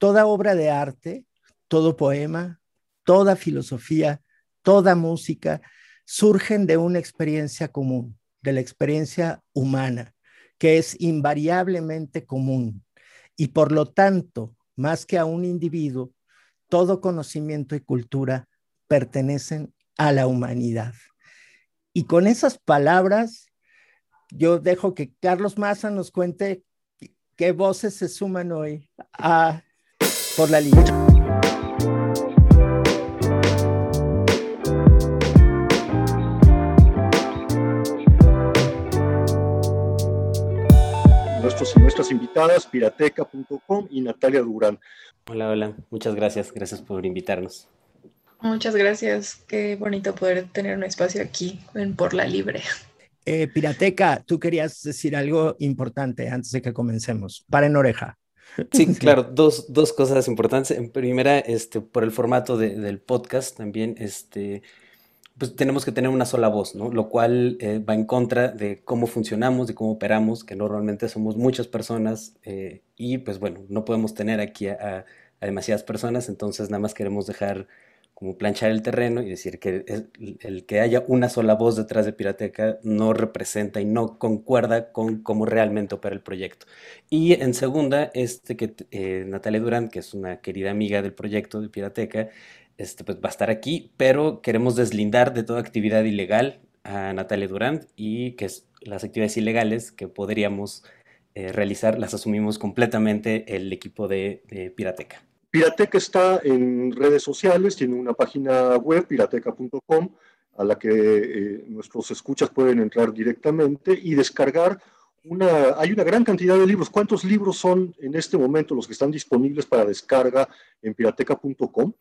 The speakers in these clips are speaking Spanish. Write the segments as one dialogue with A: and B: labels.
A: toda obra de arte, todo poema, toda filosofía, toda música, surgen de una experiencia común, de la experiencia humana, que es invariablemente común. Y por lo tanto, más que a un individuo, todo conocimiento y cultura pertenecen a la humanidad. Y con esas palabras, yo dejo que Carlos Maza nos cuente qué voces se suman hoy a Por la Libre.
B: Nuestros y nuestras invitadas, pirateca.com y Natalia Durán.
C: Hola, hola, muchas gracias, gracias por invitarnos.
D: Muchas gracias, qué bonito poder tener un espacio aquí en Por la Libre.
A: Eh, Pirateca, tú querías decir algo importante antes de que comencemos. Para en oreja.
C: Sí, claro, dos, dos, cosas importantes. En primera, este, por el formato de, del podcast también, este, pues tenemos que tener una sola voz, ¿no? Lo cual eh, va en contra de cómo funcionamos, de cómo operamos, que normalmente somos muchas personas eh, y pues bueno, no podemos tener aquí a, a demasiadas personas, entonces nada más queremos dejar como planchar el terreno y decir que el, que haya una sola voz detrás de Pirateca no representa y no concuerda con cómo realmente opera el proyecto. Y en segunda, este que eh, Natalia Durán, que es una querida amiga del proyecto de Pirateca, este, pues va a estar aquí, pero queremos deslindar de toda actividad ilegal a Natalia Durán y que las actividades ilegales que podríamos eh, realizar las asumimos completamente el equipo de Pirateca.
B: Pirateca está en redes sociales, tiene una página web, pirateca.com, a la que eh, nuestros escuchas pueden entrar directamente y descargar una, hay una gran cantidad de libros. ¿Cuántos libros son en este momento los que están disponibles para descarga en pirateca.com?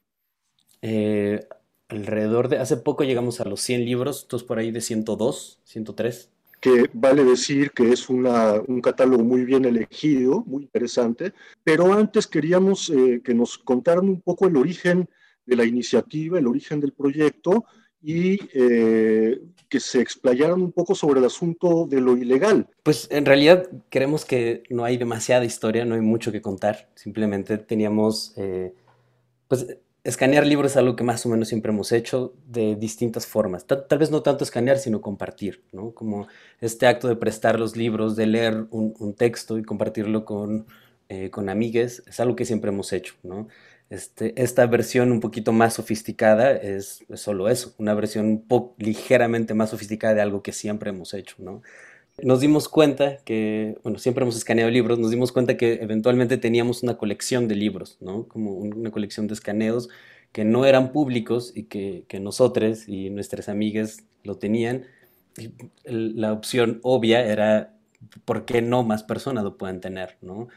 C: Eh, alrededor de, hace poco llegamos a los 100 libros, entonces por ahí de 102, 103
B: que vale decir que es un catálogo muy bien elegido, muy interesante, pero antes queríamos eh, que nos contaran un poco el origen de la iniciativa, el origen del proyecto y eh, que se explayaran un poco sobre el asunto de lo ilegal.
C: Pues en realidad creemos que no hay demasiada historia, no hay mucho que contar, simplemente teníamos... Eh, pues escanear libros es algo que más o menos siempre hemos hecho de distintas formas. Tal, vez no tanto escanear, sino compartir, ¿no? Como este acto de prestar los libros, de leer un, texto y compartirlo con, eh, con amigues, es algo que siempre hemos hecho, ¿no? Este, esta versión un poquito más sofisticada es, solo eso, una versión ligeramente más sofisticada de algo que siempre hemos hecho, ¿no? Nos dimos cuenta que, bueno, siempre hemos escaneado libros, nos dimos cuenta que eventualmente teníamos una colección de libros, ¿no? Como una colección de escaneos que no eran públicos y que, que nosotros y nuestras amigas lo tenían. Y la opción obvia era, ¿por qué no más personas lo pueden tener, ¿no?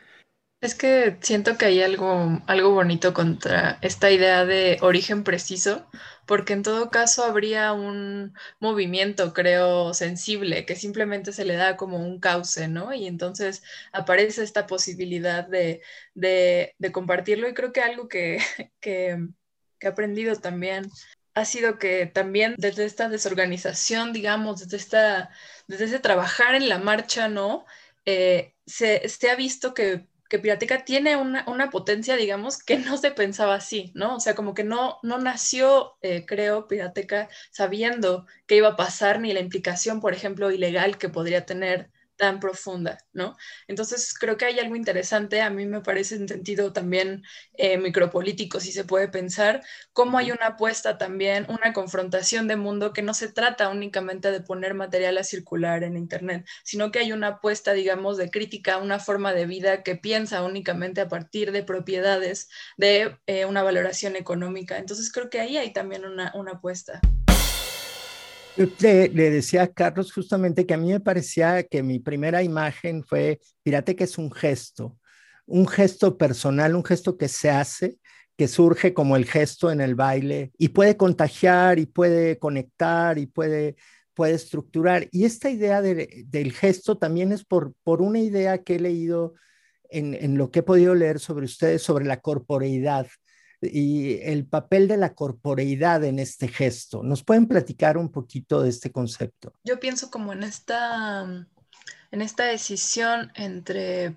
D: Es que siento que hay algo, algo bonito contra esta idea de origen preciso, porque en todo caso habría un movimiento, creo, sensible, que simplemente se le da como un cauce, ¿no? Y entonces aparece esta posibilidad de, compartirlo y creo que algo que, que, he aprendido también ha sido que también desde esta desorganización, digamos, desde, esta, desde ese trabajar en la marcha, ¿no? Eh, se ha visto que que Pirateca tiene una, potencia, digamos, que no se pensaba así, ¿no? O sea, como que no, no nació, eh, creo, Pirateca sabiendo qué iba a pasar ni la implicación, por ejemplo, ilegal que podría tener tan profunda, ¿no? Entonces creo que hay algo interesante, a mí me parece en sentido también eh, micropolítico, si se puede pensar, cómo hay una apuesta también, una confrontación de mundo que no se trata únicamente de poner material a circular en Internet, sino que hay una apuesta, digamos, de crítica a una forma de vida que piensa únicamente a partir de propiedades, de eh, una valoración económica. Entonces creo que ahí hay también una, una apuesta.
A: Yo le, decía a Carlos justamente que a mí me parecía que mi primera imagen fue, fíjate que es un gesto, un gesto personal, un gesto que se hace, que surge como el gesto en el baile y puede contagiar y puede conectar y puede, puede estructurar. Y esta idea del gesto también es por, por una idea que he leído en, en, lo que he podido leer sobre ustedes, sobre la corporeidad y el papel de la corporeidad en este gesto. ¿Nos pueden platicar un poquito de este concepto?
D: Yo pienso como en esta, en esta decisión entre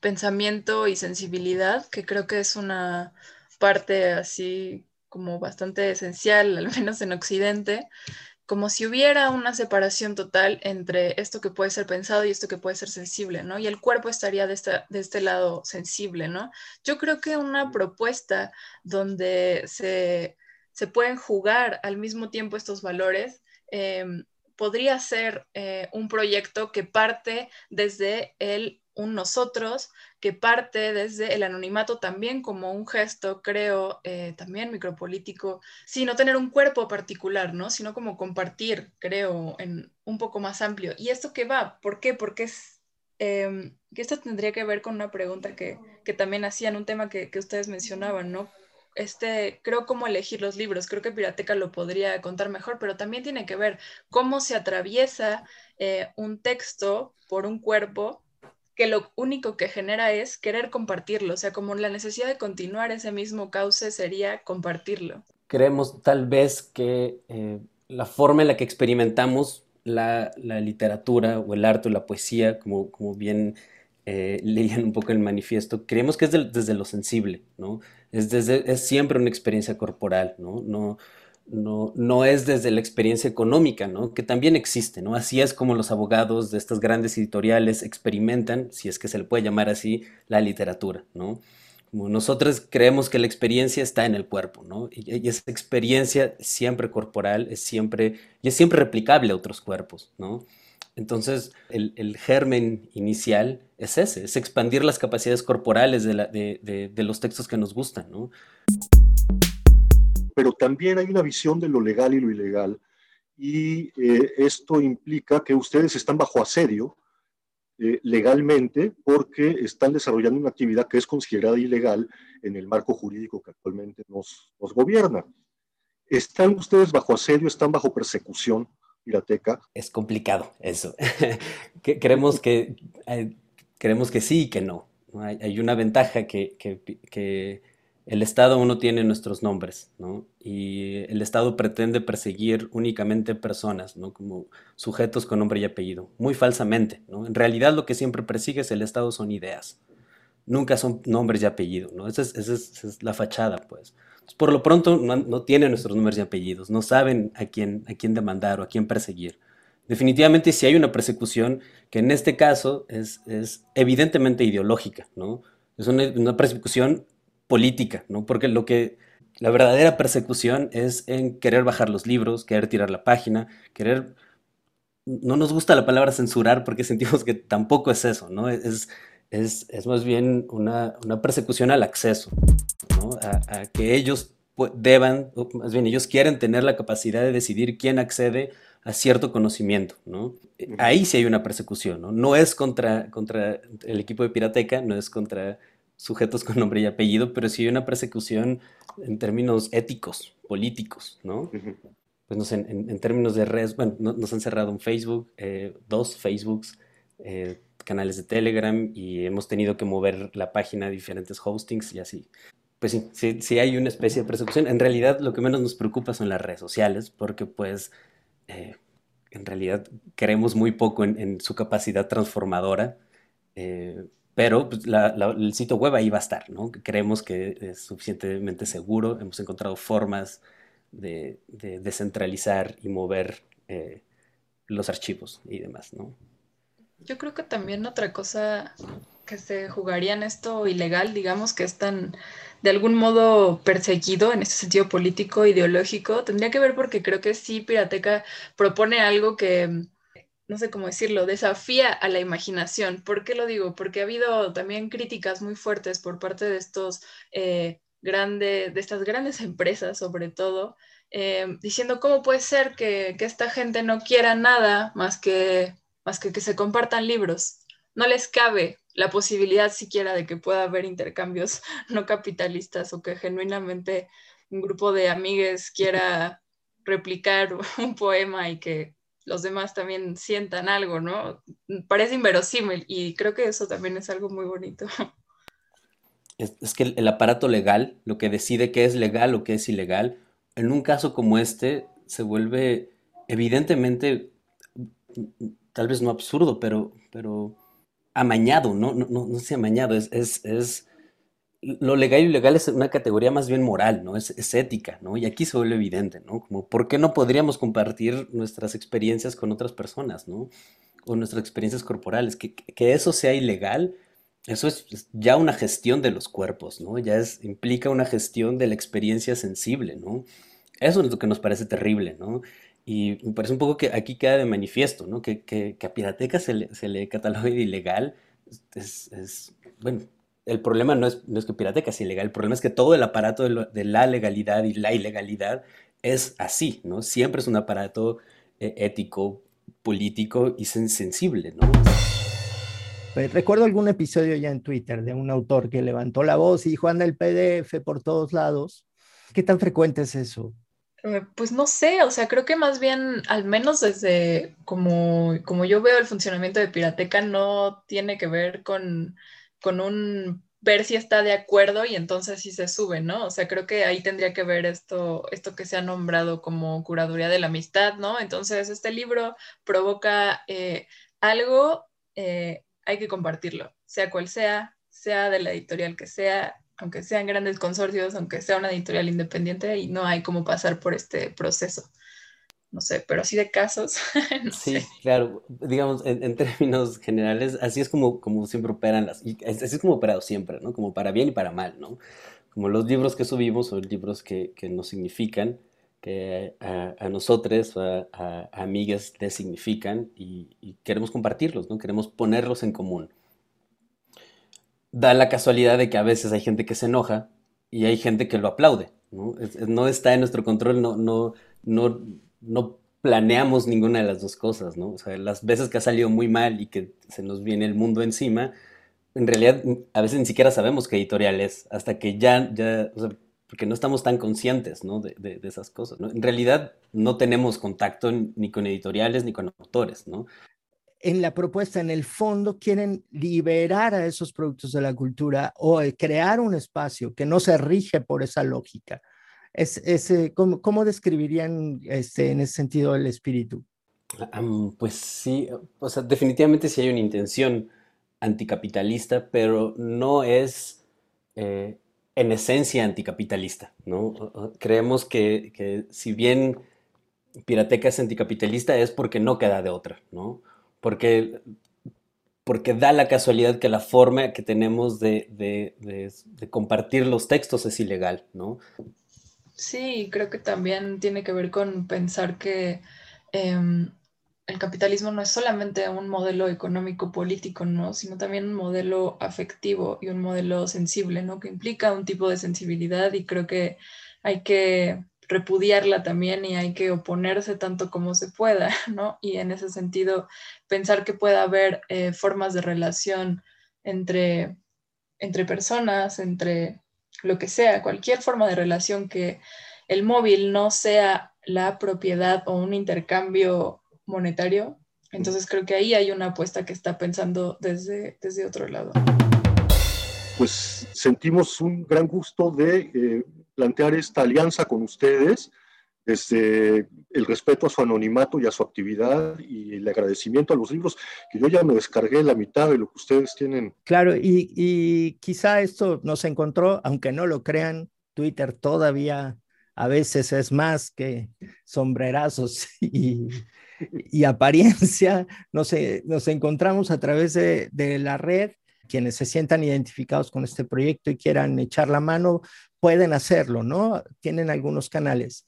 D: pensamiento y sensibilidad, que creo que es una parte así como bastante esencial, al menos en Occidente, como si hubiera una separación total entre esto que puede ser pensado y esto que puede ser sensible, ¿no? Y el cuerpo estaría de, de este lado sensible, ¿no? Yo creo que una propuesta donde se, se pueden jugar al mismo tiempo estos valores em, podría ser eh, un proyecto que parte desde el un nosotros que parte desde el anonimato también como un gesto, creo, eh, también micropolítico, sí, no tener un cuerpo particular, ¿no? Sino como compartir, creo, en un poco más amplio. ¿Y esto qué va? ¿Por qué? Porque es, em, que esto tendría que ver con una pregunta que, que también hacían, un tema que, que ustedes mencionaban, ¿no? este, creo cómo elegir los libros. Creo que Pirateca lo podría contar mejor, pero también tiene que ver cómo se atraviesa eh, un texto por un cuerpo que lo único que genera es querer compartirlo, o sea, como la necesidad de continuar ese mismo cauce sería compartirlo.
C: Creemos tal vez que eh, la forma en la que experimentamos la, literatura o el arte o la poesía, como, como bien eh, leían un poco el manifiesto, creemos que es desde lo sensible, ¿no? Es, desde, es siempre una experiencia corporal, no no, no es desde la experiencia económica, ¿no? que también existe. ¿no? Así es como los abogados de estas grandes editoriales experimentan, si es que se le puede llamar así, la literatura. ¿no? Nosotros creemos que la experiencia está en el cuerpo, ¿no? y, esa experiencia siempre corporal es siempre, y es siempre replicable a otros cuerpos. ¿no? Entonces, el, germen inicial es ese, es expandir las capacidades corporales de, de los textos que nos gustan. ¿no?
B: Pero también hay una visión de lo legal y lo ilegal. Y eh, esto implica que ustedes están bajo asedio eh, legalmente porque están desarrollando una actividad que es considerada ilegal en el marco jurídico que actualmente nos, nos gobierna. ¿Están ustedes bajo asedio, están bajo persecución pirateca?
C: Es complicado eso. creemos, que, creemos que sí y que no. Hay, una ventaja que, que, que el Estado aún no tiene nuestros nombres, ¿no? Y el Estado pretende perseguir únicamente personas, ¿no? Como sujetos con nombre y apellido, muy falsamente, ¿no? En realidad lo que siempre persigue es el Estado son ideas, nunca son nombres y apellidos, ¿no? Esa es, la fachada, pues. por lo pronto no, no tienen nuestros nombres y apellidos, no saben a quién, a quién demandar o a quién perseguir. Definitivamente si hay una persecución que en este caso es, evidentemente ideológica, ¿no? Es una persecución política, ¿no? Porque lo que la verdadera persecución es en querer bajar los libros, querer tirar la página, querer no nos gusta la palabra censurar porque sentimos que tampoco es eso, ¿no? Es, es, es más bien una, una, persecución al acceso, ¿no? A, que ellos deban, más bien ellos quieren tener la capacidad de decidir quién accede a cierto conocimiento, ¿no? Ahí sí hay una persecución, ¿no? No es contra, contra el equipo de Pirateca, no es contra sujetos con nombre y apellido, pero sí hay una persecución en términos éticos, políticos, ¿no? Pues no sé, en, términos de redes, bueno, nos han cerrado un Facebook, eh, dos Facebooks, eh, canales de Telegram y hemos tenido que mover la página a diferentes hostings y así. Pues sí, sí, hay una especie de persecución. En realidad lo que menos nos preocupa son las redes sociales, porque pues eh, en realidad creemos muy poco en, su capacidad transformadora pero pues, el sitio web ahí va a estar, ¿no? Creemos que es suficientemente seguro, hemos encontrado formas de, descentralizar y mover eh, los archivos y demás, ¿no?
D: Yo creo que también otra cosa que se jugaría en esto ilegal, digamos que es tan de algún modo perseguido en este sentido político, ideológico, tendría que ver porque creo que sí Pirateca propone algo que no sé cómo decirlo, desafía a la imaginación. ¿Por qué lo digo? Porque ha habido también críticas muy fuertes por parte de estos eh, grandes, de estas grandes empresas, sobre todo, eh, diciendo cómo puede ser que, esta gente no quiera nada más que, más que que se compartan libros. No les cabe la posibilidad siquiera de que pueda haber intercambios no capitalistas o que genuinamente un grupo de amigues quiera replicar un poema y que los demás también sientan algo, ¿no? Parece inverosímil y creo que eso también es algo muy bonito.
C: Es, que el, aparato legal, lo que decide qué es legal o qué es ilegal, en un caso como este se vuelve evidentemente, tal vez no absurdo, pero, pero amañado, ¿no? No, no, no sé amañado, es, es, es, lo legal y ilegal es una categoría más bien moral, ¿no? Es, es, ética, ¿no? Y aquí se vuelve evidente, ¿no? Como, ¿por qué no podríamos compartir nuestras experiencias con otras personas, ¿no? O nuestras experiencias corporales. Que, que eso sea ilegal, eso es ya una gestión de los cuerpos, ¿no? Ya es, implica una gestión de la experiencia sensible, ¿no? Eso es lo que nos parece terrible, ¿no? Y me parece un poco que aquí queda de manifiesto, ¿no? Que, que, a Pirateca se le, se catalogue de ilegal. Es, es, bueno, el problema no es, no es que Pirateca sea ilegal, el problema es que todo el aparato de, de, la legalidad y la ilegalidad es así, ¿no? Siempre es un aparato eh, ético, político y sensible, ¿no?
A: Pues, recuerdo algún episodio ya en Twitter de un autor que levantó la voz y dijo, anda el PDF por todos lados. ¿Qué tan frecuente es eso?
D: Eh, pues no sé, o sea, creo que más bien, al menos desde como, como yo veo el funcionamiento de Pirateca, no tiene que ver con, con un ver si está de acuerdo y entonces sí se sube, ¿no? O sea, creo que ahí tendría que ver esto, esto que se ha nombrado como curaduría de la amistad, ¿no? Entonces, este libro provoca eh, algo, eh, hay que compartirlo, sea cual sea, sea de la editorial que sea, aunque sean grandes consorcios, aunque sea una editorial independiente, y no hay cómo pasar por este proceso. No sé, pero así de casos.
C: sí, claro. Digamos, en, términos generales, así es como, como siempre operan las. Así es como operado siempre, ¿no? Como para bien y para mal, ¿no? Como los libros que subimos son libros que, que nos significan, que a, nosotros, a, a, amigas, les significan y, y queremos compartirlos, ¿no? Queremos ponerlos en común da la casualidad de que a veces hay gente que se enoja y hay gente que lo aplaude. No, no está en nuestro control, no, no, no, no planeamos ninguna de las dos cosas, ¿no? O sea, las veces que ha salido muy mal y que se nos viene el mundo encima, en realidad a veces ni siquiera sabemos qué editorial es, hasta que ya, ya o sea, porque no estamos tan conscientes, ¿no? De, de, de esas cosas, ¿no? En realidad no tenemos contacto ni con editoriales ni con autores, ¿no?
A: en la propuesta, en el fondo, quieren liberar a esos productos de la cultura o crear un espacio que no se rige por esa lógica. Es, ¿cómo, describirían este, en ese sentido el espíritu?
C: pues sí, o sea, definitivamente sí hay una intención anticapitalista, pero no es eh, en esencia anticapitalista, ¿no? Creemos que, que si bien Pirateca es anticapitalista es porque no queda de otra, ¿no? porque, porque da la casualidad que la forma que tenemos de, compartir los textos es ilegal, ¿no?
D: Sí, creo que también tiene que ver con pensar que em, el capitalismo no es solamente un modelo económico político, ¿no? Sino también un modelo afectivo y un modelo sensible, ¿no? Que implica un tipo de sensibilidad y creo que hay que repudiarla también y hay que oponerse tanto como se pueda, ¿no? Y en ese sentido, pensar que pueda haber eh, formas de relación entre, entre personas, entre lo que sea, cualquier forma de relación que el móvil no sea la propiedad o un intercambio monetario. Entonces creo que ahí hay una apuesta que está pensando desde, desde otro lado.
B: Pues sentimos un gran gusto de eh, plantear esta alianza con ustedes desde el respeto a su anonimato y a su actividad y el agradecimiento a los libros, que yo ya me descargué la mitad de lo que ustedes tienen.
A: Claro, y, quizá esto nos encontró, aunque no lo crean, Twitter todavía a veces es más que sombrerazos y, y apariencia. Nos, nos encontramos a través de, de la red quienes se sientan identificados con este proyecto y quieran echar la mano, pueden hacerlo, ¿no? Tienen algunos canales.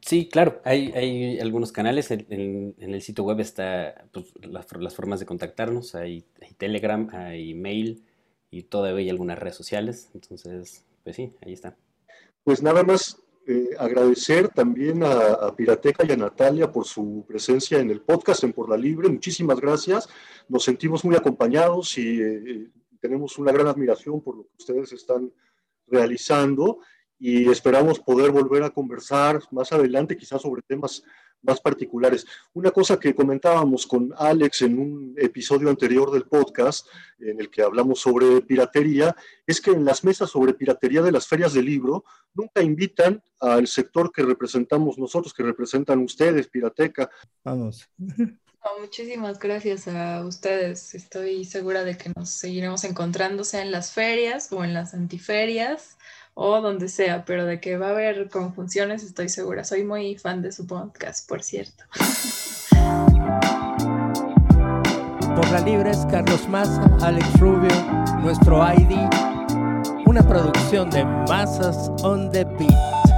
C: Sí, claro, hay, algunos canales. En, el sitio web está pues, las, formas de contactarnos. Hay, Telegram, hay mail y todavía hay algunas redes sociales. Entonces, pues sí, ahí está.
B: Pues nada más eh, agradecer también a, Pirateca y a Natalia por su presencia en el podcast en Por la Libre. Muchísimas gracias. Nos sentimos muy acompañados y eh, tenemos una gran admiración por lo que ustedes están realizando y esperamos poder volver a conversar más adelante, quizás sobre temas más particulares. Una cosa que comentábamos con Alex en un episodio anterior del podcast, en el que hablamos sobre piratería, es que en las mesas sobre piratería de las ferias del libro nunca invitan al sector que representamos nosotros, que representan ustedes, Pirateca.
A: Vamos.
D: muchísimas gracias a ustedes. Estoy segura de que nos seguiremos encontrando, sea en las ferias o en las antiferias o donde sea, pero de que va a haber conjunciones estoy segura. Soy muy fan de su podcast, por cierto.
A: Por la libre es Carlos Maza, Alex Rubio, nuestro ID, una producción de Masas on the Beat.